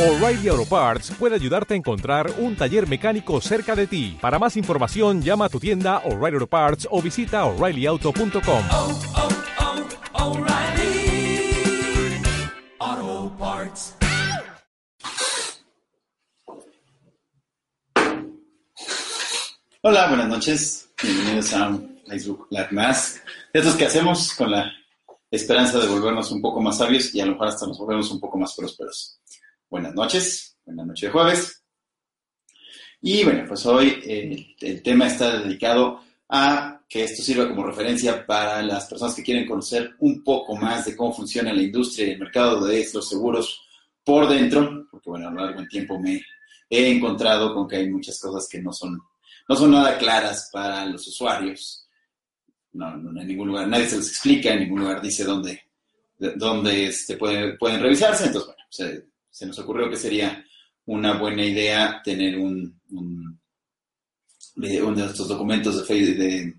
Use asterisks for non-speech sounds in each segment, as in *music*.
O'Reilly Auto Parts puede ayudarte a encontrar un taller mecánico cerca de ti. Para más información, llama a tu tienda O'Reilly Auto Parts o visita oreillyauto.com. oh, oh, Parts. Hola, buenas noches. Bienvenidos a Facebook Live más. De estos que hacemos con la esperanza de volvernos un poco más sabios y a lo mejor hasta nos volvemos un poco más prósperos. Buenas noches, buenas noches de jueves. Y bueno, pues hoy eh, el tema está dedicado a que esto sirva como referencia para las personas que quieren conocer un poco más de cómo funciona la industria y el mercado de los seguros por dentro, porque bueno, a lo largo del tiempo me he encontrado con que hay muchas cosas que no son, no son nada claras para los usuarios. No, no en ningún lugar, nadie se los explica, en ningún lugar dice dónde, dónde este, pueden, pueden revisarse. Entonces, bueno, se, se nos ocurrió que sería una buena idea tener un, uno de estos documentos de, Facebook de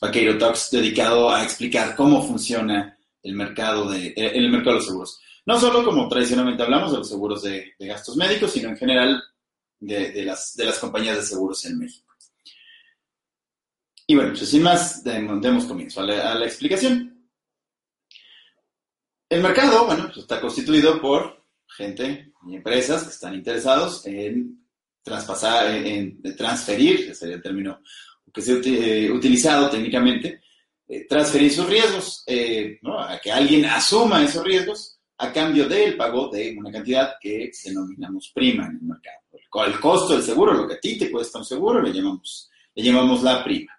Vaqueiro Talks dedicado a explicar cómo funciona el mercado de, el mercado de los seguros. No solo como tradicionalmente hablamos de los seguros de, de gastos médicos, sino en general de, de, las, de las compañías de seguros en México. Y bueno, pues sin más, demos comienzo a la, a la explicación. El mercado, bueno, pues está constituido por gente y empresas que están interesados en traspasar, en, transferir, ese sería el término que se eh, utilizado técnicamente, eh, transferir sus riesgos, eh, a que alguien asuma esos riesgos a cambio del pago de una cantidad que denominamos prima en el mercado. El, costo del seguro, lo que a ti te cuesta un seguro, le llamamos, le llamamos la prima.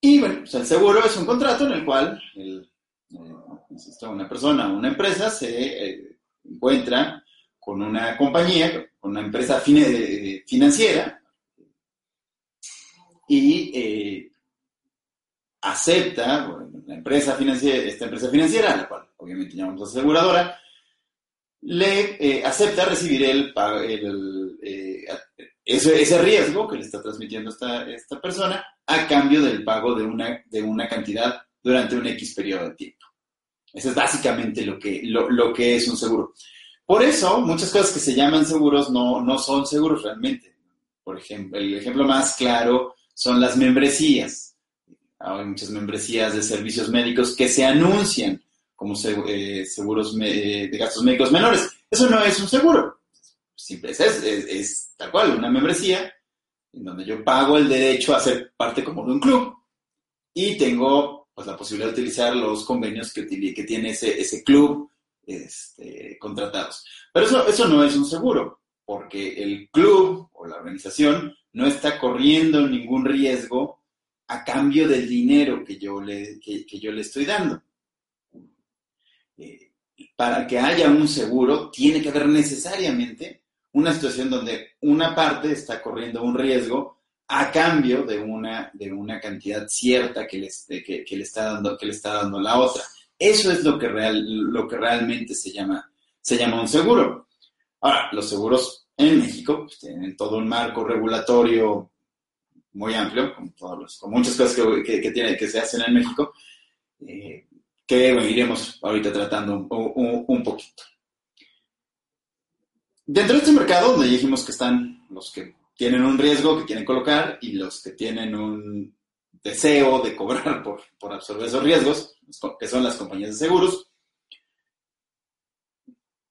Y bueno, el seguro es un contrato en el cual eh, una persona o una empresa se eh, encuentra con una compañía, con una empresa eh, financiera y eh, acepta, bueno, la empresa financiera, esta empresa financiera, la cual obviamente llamamos aseguradora, le eh, acepta recibir el, el eh, ese, ese, riesgo que le está transmitiendo esta, esta persona a cambio del pago de una, de una cantidad durante un X periodo de tiempo. Eso es básicamente lo que, lo, lo que es un seguro. Por eso, muchas cosas que se llaman seguros no, no son seguros realmente. Por ejemplo, el ejemplo más claro son las membresías. Hay muchas membresías de servicios médicos que se anuncian como seguros de gastos médicos menores. Eso no es un seguro. Simple es, es, es, tal cual, una membresía en donde yo pago el derecho a ser parte como de un club y tengo pues, la posibilidad de utilizar los convenios que, que tiene ese, ese club este, contratados. Pero eso, eso no es un seguro, porque el club o la organización no está corriendo ningún riesgo a cambio del dinero que yo le, que, que yo le estoy dando. Eh, para que haya un seguro, tiene que haber necesariamente una situación donde una parte está corriendo un riesgo a cambio de una, de una cantidad cierta que le, que, que está dando, está dando la otra. Eso es lo que, real, lo que realmente se llama, se llama un seguro. Ahora, los seguros en México pues, tienen todo un marco regulatorio muy amplio, con, todos los, con muchas cosas que, que, que se hacen en México, eh, que bueno, iremos ahorita tratando un, un, un, poquito. Dentro de este mercado, donde dijimos que están los que tienen un riesgo que quieren colocar y los que tienen un deseo de cobrar por, por absorber esos riesgos, que son las compañías de seguros,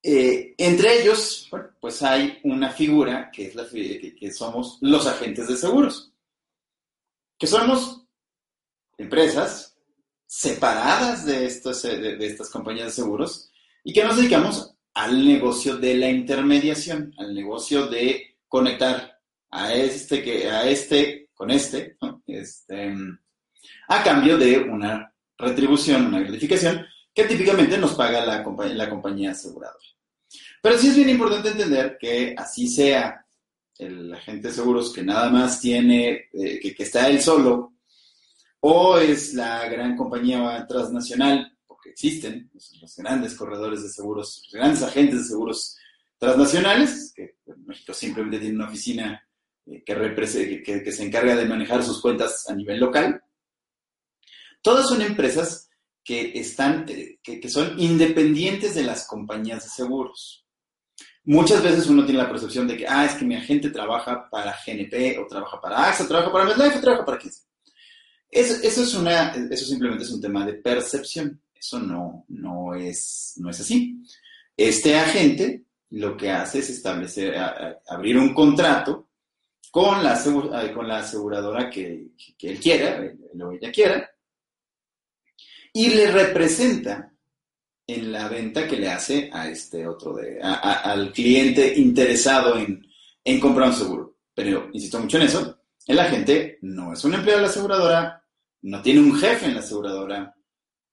eh, entre ellos, pues hay una figura que es la que, que somos los agentes de seguros, que somos empresas separadas de, estos, de, de, estas compañías de seguros y que nos dedicamos al negocio de la intermediación, al negocio de conectar a este, que, a este con este, este, a cambio de una retribución, una gratificación que típicamente nos paga la, la compañía aseguradora. Pero sí es bien importante entender que así sea el agente de seguros que nada más tiene, eh, que, que, está él solo, o es la gran compañía transnacional, porque existen los, los grandes corredores de seguros, los grandes agentes de seguros transnacionales, que México simplemente tiene una oficina que, que, que se encarga de manejar sus cuentas a nivel local. Todas son empresas que, están, eh, que, son independientes de las compañías de seguros. Muchas veces uno tiene la percepción de que, ah, es que mi agente trabaja para GNP, o trabaja para AXA, trabaja para MetLife, o trabaja para quién eso, eso, es una, eso simplemente es un tema de percepción. Eso no, no, es, no es así. Este agente lo que hace es establecer, abrir un contrato con la, con la aseguradora que, que él quiera, o ella quiera, y le representa en la venta que le hace a este otro, al cliente interesado en, en, comprar un seguro. Pero insisto mucho en eso, el agente no es un empleado de la aseguradora, no tiene un jefe en la aseguradora,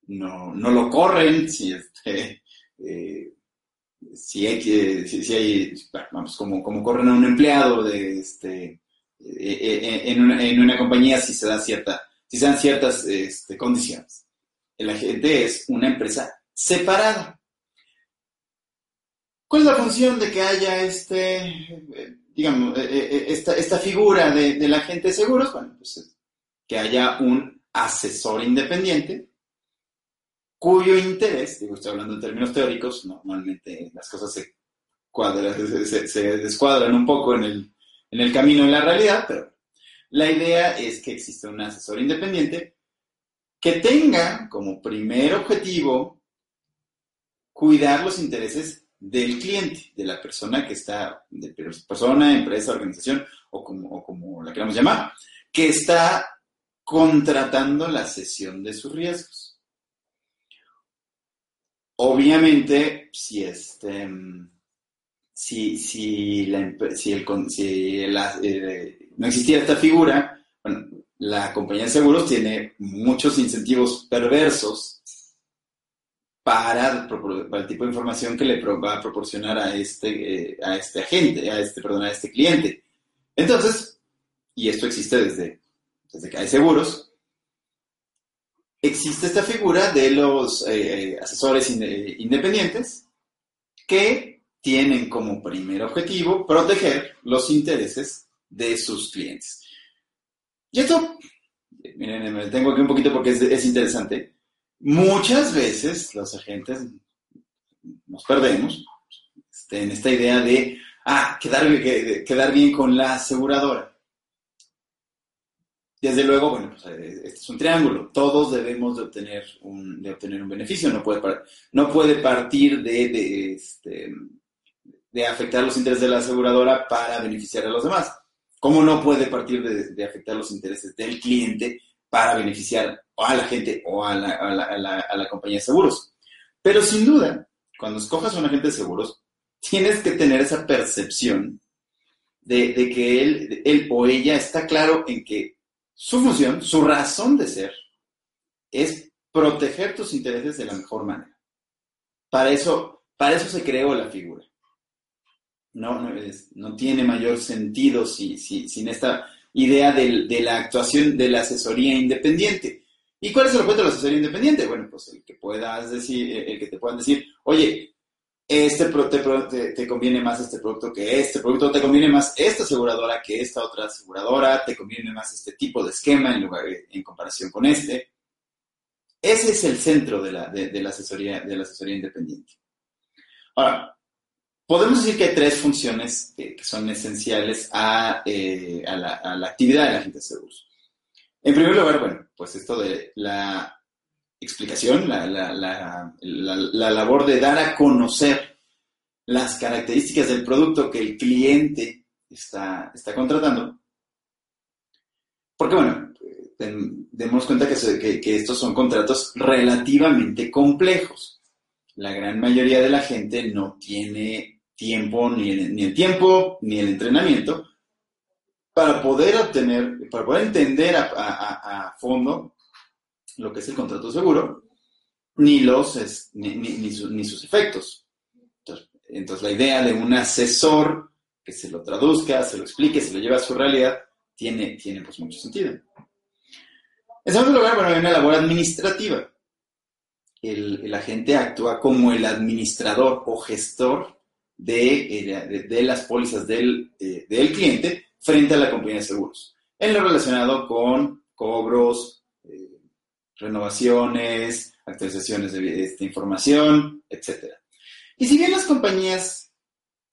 no, no lo corren si, este, *laughs* eh, si hay que, si, hay, vamos, como, como corren a un empleado de este, eh, eh, en, una, en, una, compañía si se dan cierta, si se dan ciertas este, condiciones. El agente es una empresa separada. ¿Cuál es la función de que haya este, digamos, esta, esta figura de, del agente de seguros? Bueno, pues que haya un asesor independiente cuyo interés, digo, estoy hablando en términos teóricos, normalmente las cosas se, se, descuadran un poco en el, en el camino en la realidad, pero la idea es que exista un asesor independiente que tenga como primer objetivo cuidar los intereses del cliente, de la persona que está, de persona, empresa, organización o como, o como la queramos llamar, que está contratando la cesión de sus riesgos. Obviamente, si este, si, si, la, si, el, si eh, no existiera esta figura, bueno, la compañía de seguros tiene muchos incentivos perversos para, para, el tipo de información que le va a proporcionar a este, eh, a este agente, a este, a este cliente. Entonces, y esto existe desde desde que hay seguros, existe esta figura de los eh, asesores independientes que tienen como primer objetivo proteger los intereses de sus clientes. Y esto, miren, me detengo aquí un poquito porque es, interesante. Muchas veces los agentes nos perdemos este, en esta idea de, ah, quedar, quedar bien con la aseguradora. Desde luego, bueno, pues eh, este es un triángulo. Todos debemos de obtener un, de obtener un beneficio. No puede, no puede partir de, este, de afectar los intereses de la aseguradora para beneficiar a los demás. ¿Cómo no puede partir de, de afectar los intereses del cliente para beneficiar a la gente o a la, a, la, a la, compañía de seguros? Pero sin duda, cuando escojas a un agente de seguros, tienes que tener esa percepción de, de que él, él o ella está claro en que su función, su razón de ser, es proteger tus intereses de la mejor manera. Para eso, para eso se creó la figura. No, no, tiene mayor sentido si, sin esta idea de, la actuación de la asesoría independiente. ¿Y cuál es el objeto de la asesoría independiente? Bueno, pues el que puedas decir, el que te puedan decir, oye, este te, te, conviene más este producto que este producto, te conviene más esta aseguradora que esta otra aseguradora, te conviene más este tipo de esquema en, lugar en comparación con este. Ese es el centro de la, de, la, asesoría, de la asesoría independiente. Ahora, podemos decir que hay tres funciones que, son esenciales a, eh, a, la, a, la, actividad de la gente de seguros. En primer lugar, bueno, pues esto de la explicación, la, la, la, la, labor de dar a conocer las características del producto que el cliente está, está contratando. Porque, bueno, demos cuenta que, que, estos son contratos relativamente complejos. La gran mayoría de la gente no tiene tiempo, ni el, tiempo, ni el entrenamiento para poder obtener, para poder entender a fondo lo que es el contrato seguro, ni, los, ni, sus efectos. Entonces, la idea de un asesor que se lo traduzca, se lo explique, se lo lleve a su realidad, tiene, tiene pues mucho sentido. En segundo lugar, bueno, hay una labor administrativa. El, agente actúa como el administrador o gestor de, de, las pólizas del, eh, del cliente frente a la compañía de seguros. En lo relacionado con cobros, renovaciones, actualizaciones de esta información, etc. Y si bien las compañías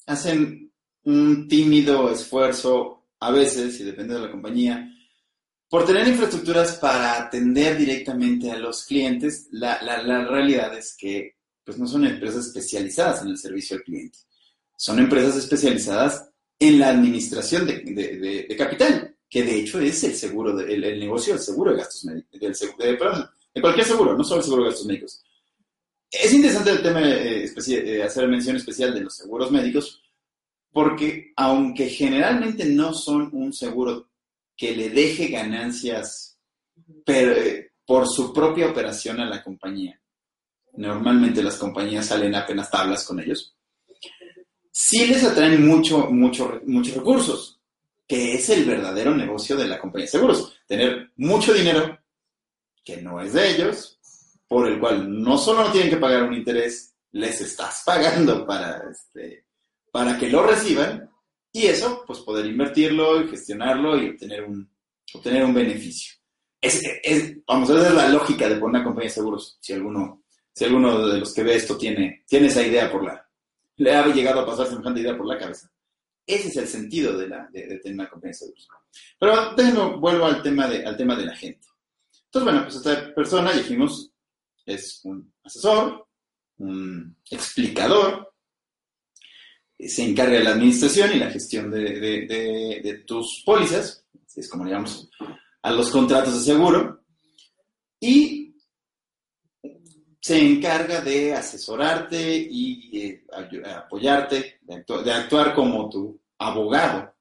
hacen un tímido esfuerzo, a veces, y depende de la compañía, por tener infraestructuras para atender directamente a los clientes. La, la- la realidad es que pues, no son empresas especializadas en el servicio al cliente. Son empresas especializadas en la administración de, de- capital, que de hecho es el seguro, de- el, el negocio del seguro de gastos médicos, del de, perdón, de cualquier seguro, no solo el seguro de gastos médicos. Es interesante el tema, eh, eh, hacer mención especial de los seguros médicos, porque aunque generalmente no son un seguro que le deje ganancias pero, eh, por su propia operación a la compañía, normalmente las compañías salen apenas tablas con ellos, sí les atraen mucho, mucho, muchos recursos, es el verdadero negocio de la compañía de seguros. Tener mucho dinero que no es de ellos, por el cual no solo no tienen que pagar un interés, les estás pagando para, este, para que lo reciban, y eso, pues poder invertirlo y gestionarlo y obtener un, obtener un beneficio. Es, es- vamos, esa es la lógica de poner una compañía de seguros, si alguno, si alguno de los que ve esto tiene, tiene esa idea por la, le ha llegado a pasar semejante idea por la cabeza. Ese es el sentido de, la, de, tener una de seguros. Pero déjenme, vuelvo al tema, de, al tema de la gente. Entonces, bueno, pues esta persona, dijimos, es un asesor, un explicador, eh, se encarga de la administración y la gestión de, tus pólizas, es como le llamamos a los contratos de seguro, y se encarga de asesorarte y eh, apoyarte, de, actu- de actuar como tu abogado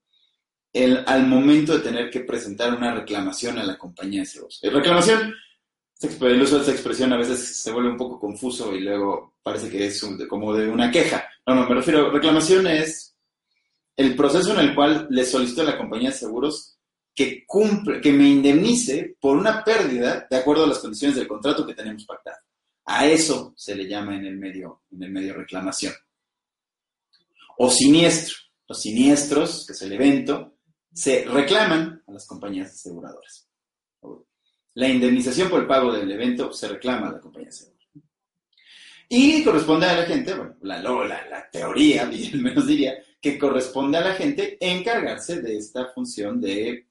el- al momento de tener que presentar una reclamación a la compañía de seguros. Eh, reclamación, el uso de esta expresión a veces se vuelve un poco confuso y luego parece que es un- como de una queja. No, no, me refiero, reclamación es el proceso en el cual le solicito a la compañía de seguros que cumple, que me indemnice por una pérdida de acuerdo a las condiciones del contrato que tenemos pactado. A eso se le llama en el medio, en el medio reclamación. O siniestro. Los siniestros, que es el evento, se reclaman a las compañías aseguradoras. La indemnización por el pago del evento se reclama a la compañía aseguradora. Y corresponde a la gente, bueno, la, la, la teoría, *laughs* al menos diría, que corresponde a la gente encargarse de esta función de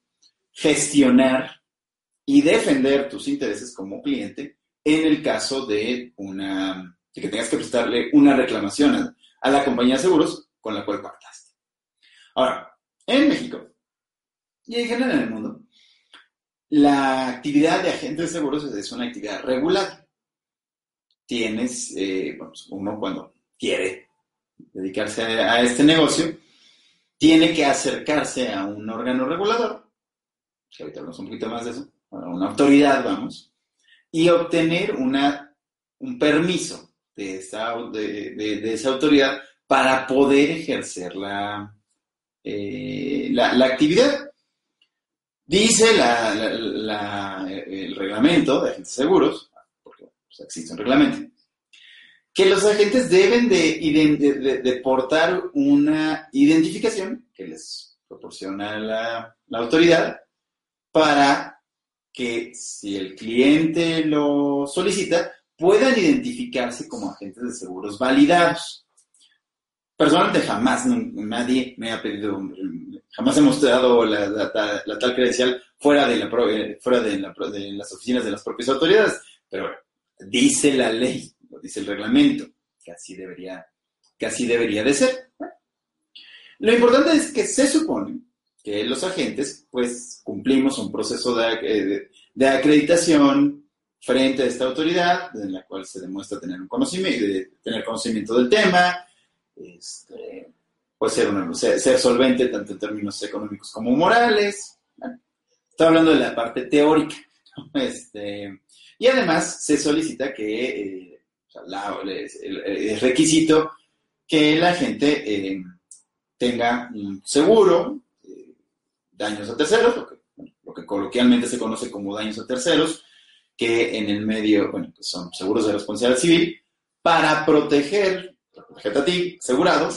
gestionar y defender tus intereses como cliente en el caso de una de que tengas que prestarle una reclamación a, la compañía de seguros con la cual pactaste. Ahora, en México y en general en el mundo, la actividad de agente de seguros es- una actividad regulada. Tienes, eh, bueno, uno cuando quiere dedicarse a, a este negocio, tiene que acercarse a un órgano regulador, que ahorita hablamos un poquito más de eso, a una autoridad, vamos, y obtener una, un permiso de esa, de, de- esa autoridad para poder ejercer la, eh, la, la actividad. Dice la- el reglamento de agentes seguros, porque pues, existe un reglamento, que los agentes deben de, de- portar una identificación que les proporciona la autoridad para que si el cliente lo solicita, puedan identificarse como agentes de seguros validados. Personalmente jamás nadie me ha pedido, jamás he mostrado la, tal credencial fuera, de, la, eh, fuera de, de las oficinas de las propias autoridades, pero dice la ley, dice el reglamento, que así debería, que así debería de ser. Lo importante es que se supone que los agentes, pues, cumplimos un proceso de, eh, de- de acreditación frente a esta autoridad, en la cual se demuestra tener un conocimiento, tener conocimiento del tema, este, puede ser, ser, solvente tanto en términos económicos como morales. Bueno, estoy hablando de la parte teórica. Este, y además se solicita que, eh, el- requisito que la gente eh, tenga un seguro, daños a terceros, lo que, coloquialmente se conoce como daños a terceros, que en el medio, bueno, que son seguros de responsabilidad civil, para proteger, protegerte a ti, asegurado,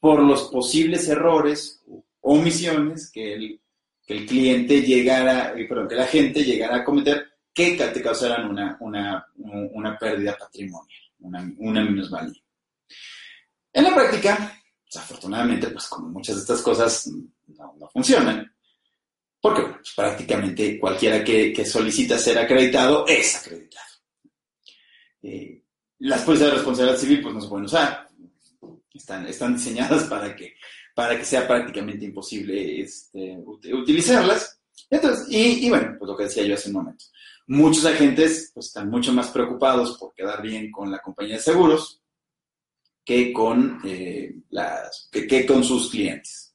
por los posibles errores o omisiones que el, que el cliente llegara, eh, perdón, que la gente llegara a cometer que te causaran una, una, una pérdida patrimonial, una, una minusvalía. En la práctica, Desafortunadamente, pues como muchas de estas cosas no funcionan, porque pues, prácticamente cualquiera que, solicita ser acreditado es acreditado. Eh, las pólizas de responsabilidad civil pues no se pueden usar, están, están diseñadas *laughs* para que, para que sea prácticamente imposible este, utilizarlas. Entonces, y, bueno, pues lo que decía yo hace un momento. Muchos agentes pues, están mucho más preocupados por quedar bien con la compañía de seguros que con, eh, las, que, con sus clientes.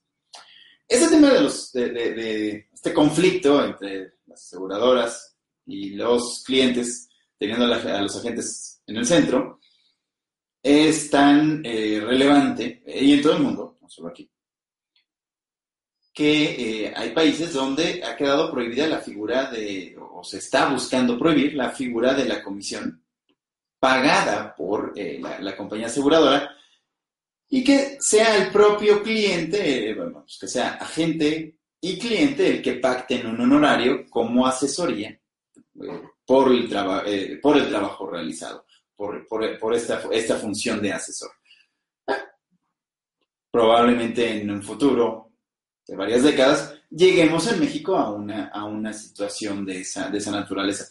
Este tema de, los, de, este conflicto entre las aseguradoras y los clientes, teniendo a, los agentes en el centro, es tan eh, relevante, eh, y en todo el mundo, no solo aquí, que eh, hay países donde ha quedado prohibida la figura de, o se está buscando prohibir la figura de la comisión pagada por la, compañía aseguradora y que sea el propio cliente, bueno, pues que sea agente y cliente el que pacten un honorario como asesoría por el, traba, por el trabajo realizado, por, por, por esta, esta función de asesor. Probablemente en un futuro de varias décadas, lleguemos en México a una, a una situación de esa, de esa naturaleza.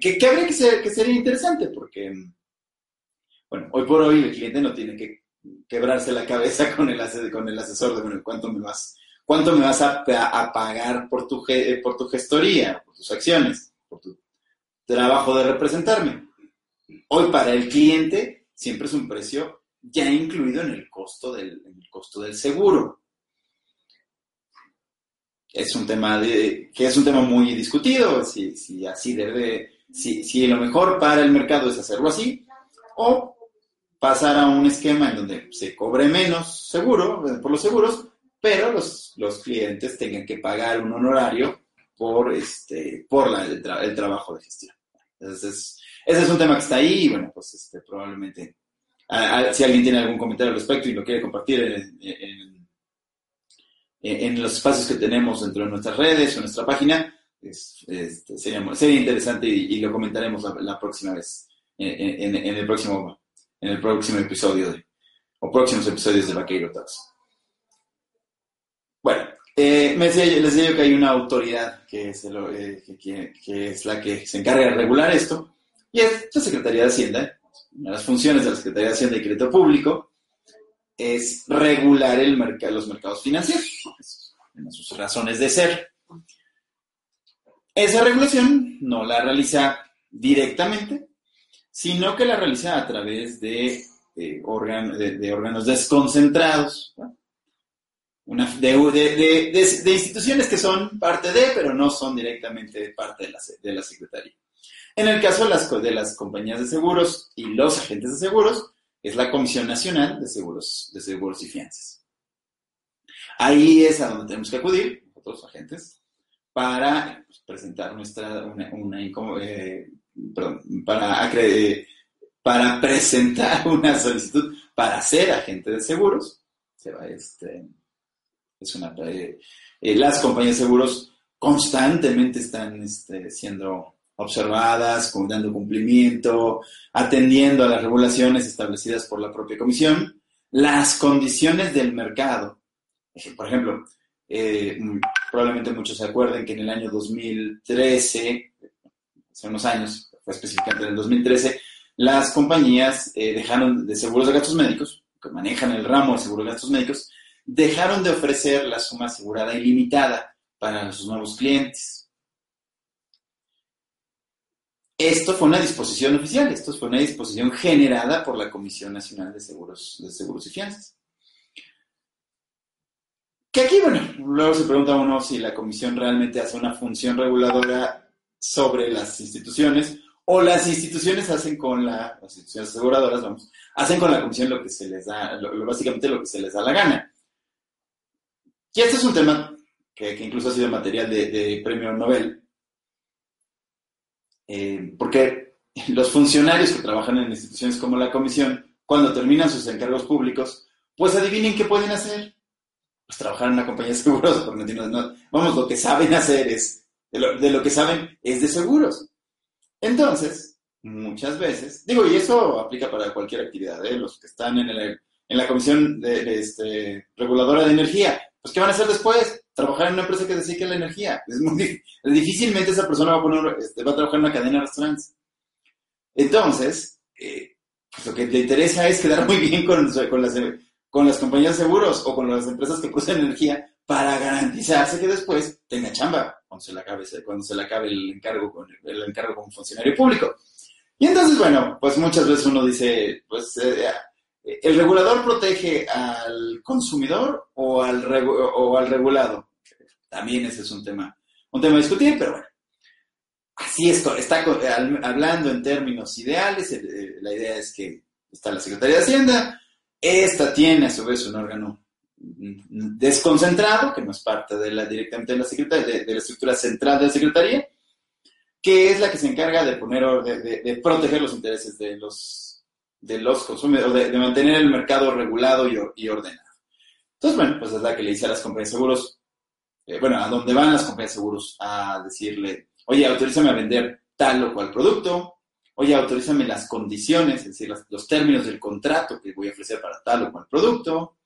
Que, que habría que ser, que sería interesante, porque, bueno, hoy por hoy el cliente no tiene que quebrarse la cabeza con el, con el asesor de, bueno, ¿cuánto me vas, cuánto me vas a, pagar por tu, por tu gestoría, por tus acciones, por tu trabajo de representarme? Hoy para el cliente siempre es un precio ya incluido en el costo del, costo del seguro es un tema de, que es un tema muy discutido, si, así debe, si, si lo mejor para el mercado es hacerlo así, o pasar a un esquema en donde se cobre menos seguro, por los seguros, pero los, los clientes tengan que pagar un honorario por, este, por la, el, tra el, trabajo de gestión. Entonces, ese es un tema que está ahí y bueno, pues este, probablemente, si alguien tiene algún comentario al respecto y lo quiere compartir en, los espacios que tenemos dentro de nuestras redes o nuestra página, es, es, sería, sería, interesante y, lo comentaremos la, próxima vez, en, en, el próximo, en el próximo episodio o próximos episodios de Vaqueiro Talks. Bueno, eh, les decía yo que hay una autoridad que es, el, eh, que, es, la que se encarga de regular esto, y es la Secretaría de Hacienda. Una de las funciones de la Secretaría de Hacienda y Crédito Público es regular los mercados financieros, en sus razones de ser. Esa regulación no la realiza directamente, sino que la realiza a través de, de órganos desconcentrados. Una, de, de, instituciones que son parte de, pero no son directamente parte de la, de la Secretaría. En el caso de las, de las compañías de seguros y los agentes de seguros, es la Comisión Nacional de Seguros, de Seguros y Fianzas. Ahí es a donde tenemos que acudir, nosotros agentes, para pues, presentar nuestra, una, eh, para, para presentar *laughs* una solicitud para ser agente de seguros. Se va, este, eh, las compañías de seguros constantemente están este, siendo observadas, dando cumplimiento, atendiendo a las regulaciones establecidas por la propia comisión, las condiciones del mercado. Por ejemplo, eh, probablemente muchos se acuerden que en el año 2013, hace unos años, fue específicamente en el 2013, las compañías eh, dejaron de seguros de gastos médicos, que manejan el ramo de seguros de gastos médicos, dejaron de ofrecer la suma asegurada ilimitada para sus nuevos clientes. Esto fue una disposición oficial, esto fue una disposición generada por la Comisión Nacional de Seguros, de Seguros y Fianzas. Que aquí, bueno, luego se pregunta uno si la comisión realmente hace una función reguladora sobre las instituciones o las instituciones hacen con la, las instituciones aseguradoras, vamos, hacen con la comisión lo que se les da, básicamente lo que se les da la gana. Y este es un tema que, incluso ha sido material de, premio Nobel, eh, porque los funcionarios que trabajan en instituciones como la comisión, cuando terminan sus encargos públicos, pues adivinen qué pueden hacer. Pues trabajar en una compañía de seguros, *laughs* porque no, no, vamos, lo que saben hacer es, de lo, que saben es de seguros. Entonces, muchas veces, digo, y eso aplica para cualquier actividad, ¿eh? los que están en el, en la comisión de, este, reguladora de energía. Pues, ¿qué van a hacer después? Trabajar en una empresa que dedique la energía. Es muy dif- difícilmente esa persona va a, poner, este, va a trabajar en una cadena de restaurantes. Entonces, eh, pues, lo que le interesa es quedar muy bien con, con, las, con las compañías de seguros o con las empresas que producen energía para garantizarse que después tenga chamba cuando se le acabe, cuando se le acabe el encargo con el encargo como funcionario público. Y entonces, bueno, pues muchas veces uno dice, pues eh, el regulador protege al consumidor o al, regulado. También ese es un tema, un tema a discutir, pero bueno. Así es, está al- hablando en términos ideales, eh, eh, la idea es que está la Secretaría de Hacienda, esta tiene a su vez un órgano mm, desconcentrado, que no es parte de la, directamente de la, secretaría, de, la estructura central de la Secretaría, que es la que se encarga de poner or- de, de- de proteger los intereses de los, de los consumidores, de, de mantener el mercado regulado y, or- y ordenado. Entonces, bueno, pues es la que le dice a las compañías de seguros, eh, bueno, a dónde van las compañías de seguros a decirle, oye, autorízame a vender tal o cual producto, oye, autorízame las condiciones, es decir, los términos del contrato que voy a ofrecer para tal o cual producto,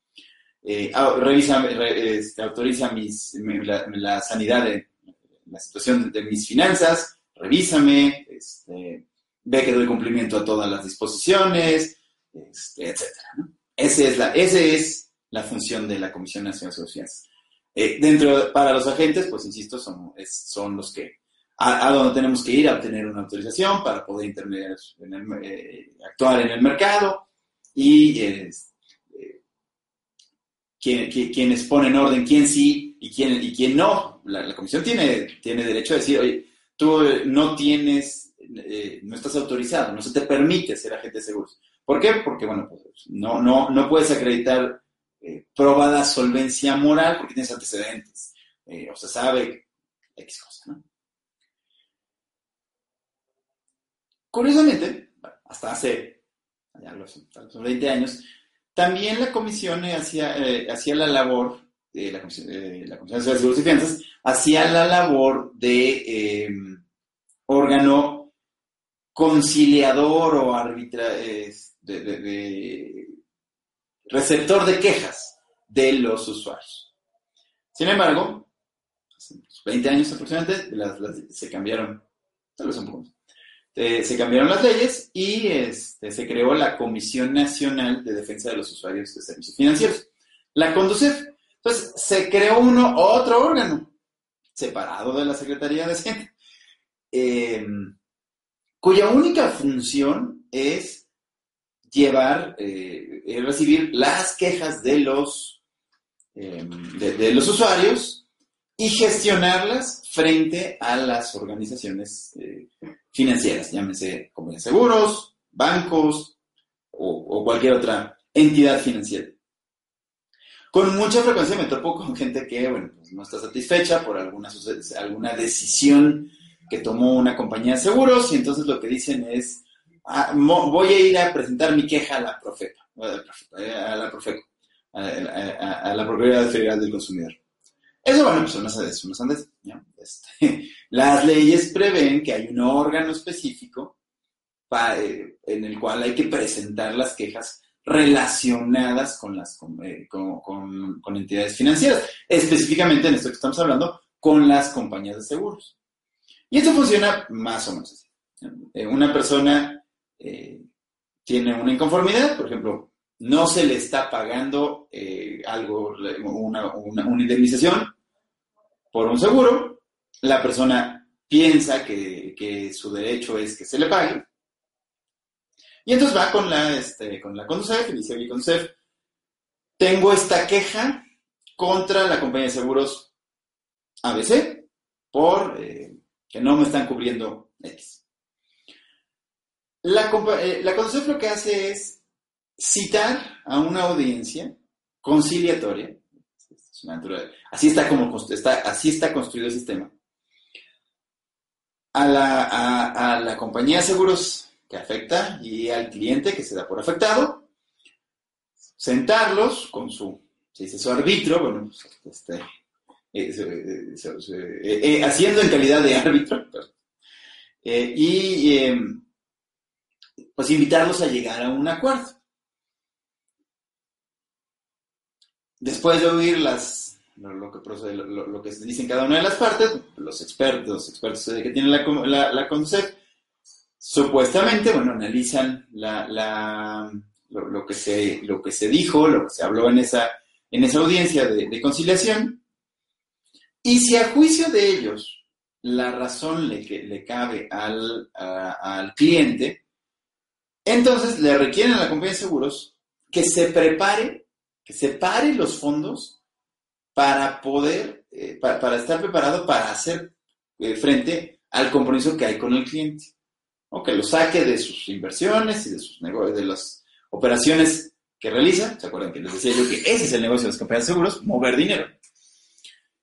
eh, ah, revisa, re- este, autoriza mis, mi- la, la sanidad de la situación de, de mis finanzas, revísame, este, ve que doy cumplimiento a todas las disposiciones, este, etcétera. ¿no? Es la, ese es la función de la Comisión Nacional de Fianzas. Eh, dentro, para los agentes, pues insisto, son, es- son los que a, a donde tenemos que ir a obtener una autorización para poder intermediar en el- eh, actuar en el mercado y eh, eh, quien- qui- quienes ponen orden, quién sí y quién, y quién no. La, la comisión tiene, tiene derecho a decir, oye, tú eh, no tienes, eh, no estás autorizado, no se te permite ser agente de seguros. ¿Por qué? Porque, bueno, pues, no, no, no puedes acreditar eh, probada solvencia moral porque tienes antecedentes. Eh, o se sabe X cosa, ¿no? Curiosamente, hasta hace ya los, los 20 años, también la comisión hacía, hacía la labor, eh, la, comisión, eh, la de Seguros y Fianzas, hacía la labor de órgano conciliador o arbitra, de, receptor de quejas de los usuarios. Sin embargo, hace unos 20 años aproximadamente, se cambiaron, tal vez un poco eh, se cambiaron las leyes y este, se creó la Comisión Nacional de Defensa de los Usuarios de Servicios Financieros, la CONDUCEF. Entonces, se creó uno, otro órgano, separado de la Secretaría de Hacienda, eh, cuya única función es llevar, eh, recibir las quejas de los, eh, de, los usuarios y gestionarlas frente a las organizaciones eh, financieras, llámese de seguros, bancos o, cualquier otra entidad financiera. Con mucha frecuencia me topo con gente que, bueno, pues no está satisfecha por alguna, alguna decisión que tomó una compañía de seguros y entonces lo que dicen es, ah, voy a ir a presentar mi queja a la Profepa, a la Profeco, a, la Procuraduría Federal del Consumidor. Eso, bueno, pues son es una sandez, ¿no? Este, *laughs* las leyes prevén que hay un órgano específico eh, en el cual hay que presentar las quejas relacionadas con, las, eh, con entidades financieras, específicamente en esto que estamos hablando, con las compañías de seguros. Y esto funciona más o menos así. Eh, una persona eh, tiene una inconformidad, por ejemplo, no se le está pagando eh, algo, una, una- indemnización por un seguro, la persona piensa que, que su derecho es que se le pague, y entonces va con la, este, con la Conducef y dice, oye, Conducef, tengo esta queja contra la compañía de seguros ABC por que no me están cubriendo X. La, eh, la lo que hace es citar a una audiencia conciliatoria, así está, como, construido el sistema, a la, a- la compañía de seguros que afecta y al cliente que se da por afectado, sentarlos con su, se dice su arbitro, bueno, pues, este, eh, eh, eh, haciendo en calidad de árbitro, eh, y eh, pues invitarlos a llegar a un acuerdo. después de oír las, lo, que, procede- lo, lo- dicen cada una de las partes, los expertos, expertos que tienen la, la, CONDUCEF, supuestamente, bueno, analizan la, la- lo, que se, lo que se dijo, lo que se habló en esa, en esa audiencia de conciliación, y si a juicio de ellos la razón le, que, le cabe al, al cliente, entonces le requieren a la compañía de seguros que se prepare, que separe los fondos para poder, eh, pa- para, estar preparado para hacer eh, frente al compromiso que hay con el cliente. O que lo saque de sus inversiones y de sus negocios, de las operaciones que realiza. ¿Se acuerdan que les decía yo que ese es el negocio de las compañías de seguros? Mover dinero.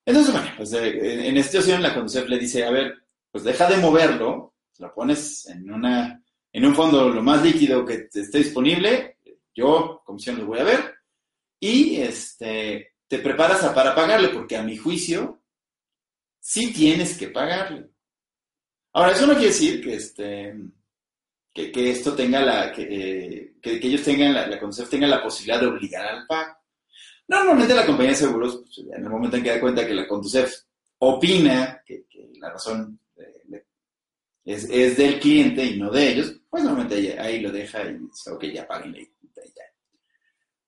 Entonces, bueno, pues eh, en esta situación la Conducef le dice, a ver, pues deja de moverlo, lo pones en, un fondo lo más líquido que esté disponible, yo, comisión, lo voy a ver, y este, te preparas para pagarle, porque a mi juicio, sí tienes que pagarle. Ahora, eso no quiere decir que, este, que, esto tenga la, que, eh, que ellos tengan, la, la Conducef tenga la posibilidad de obligar al pago. Normalmente la compañía de seguros, pues, en el momento en que da cuenta que la Conducef opina que, la razón es, del cliente y no de ellos, pues normalmente ahí, lo deja y dice, ok, ya ya, ya.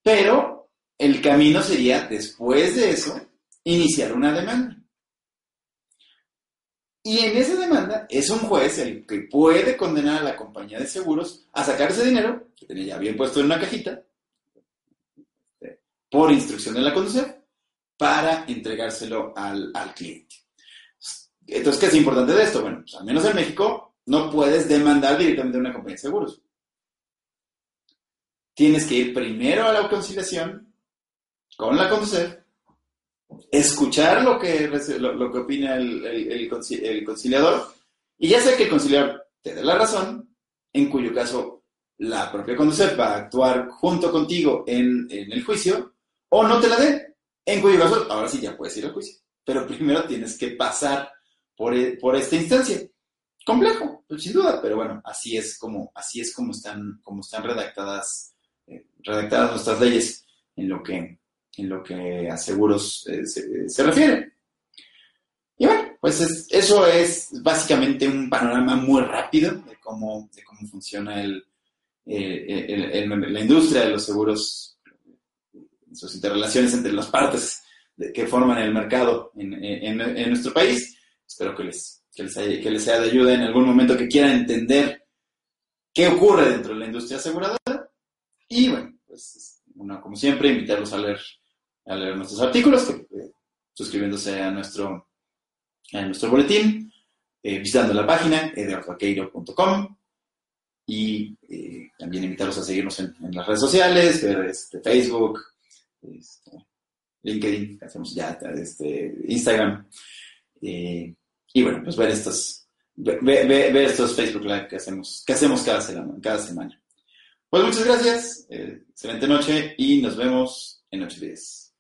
Pero el camino sería, después de eso, iniciar una demanda. Y en esa demanda es un juez el que puede condenar a la compañía de seguros a sacar ese dinero, que tenía ya bien puesto en una cajita, por instrucción de la Conducef, para entregárselo al, al cliente. Entonces, ¿qué es importante de esto? Bueno, pues, al menos en México no puedes demandar directamente a una compañía de seguros. Tienes que ir primero a la conciliación con la Conducef, escuchar lo que, lo, que opina el, el- el conci- el conciliador, y ya sea que el conciliador te dé la razón, en cuyo caso la propia Conducef va a actuar junto contigo en, en el juicio, o no te la dé, en cuyo caso ahora sí ya puedes ir al juicio. Pero primero tienes que pasar por, e- por esta instancia. Complejo, pues, sin duda, pero bueno, así es como, así es como están, como están redactadas, eh, redactadas nuestras leyes en lo que, en lo que a seguros eh, se, refiere. Y bueno, pues es- eso es básicamente un panorama muy rápido de cómo, de cómo funciona el, eh, la industria de los seguros, sus interrelaciones entre las partes de- que forman el mercado en, en- nuestro país. Espero que les, que, les sea de ayuda en algún momento que quieran entender qué ocurre dentro de la industria aseguradora. Y bueno, pues como siempre, invitarlos a leer, a leer nuestros artículos, eh, suscribiéndose a nuestro, a nuestro boletín, eh, visitando la página eduardovaqueiro.com y eh, también invitarlos a seguirnos en, en las redes sociales, ver este, Facebook, este, LinkedIn, que hacemos ya, este, Instagram, eh, y bueno, pues ver estos, ver, ver- ver estos Facebook Live que hacemos, que hacemos cada semana, cada semana. Pues muchas gracias, eh, excelente noche y nos vemos en 8 días.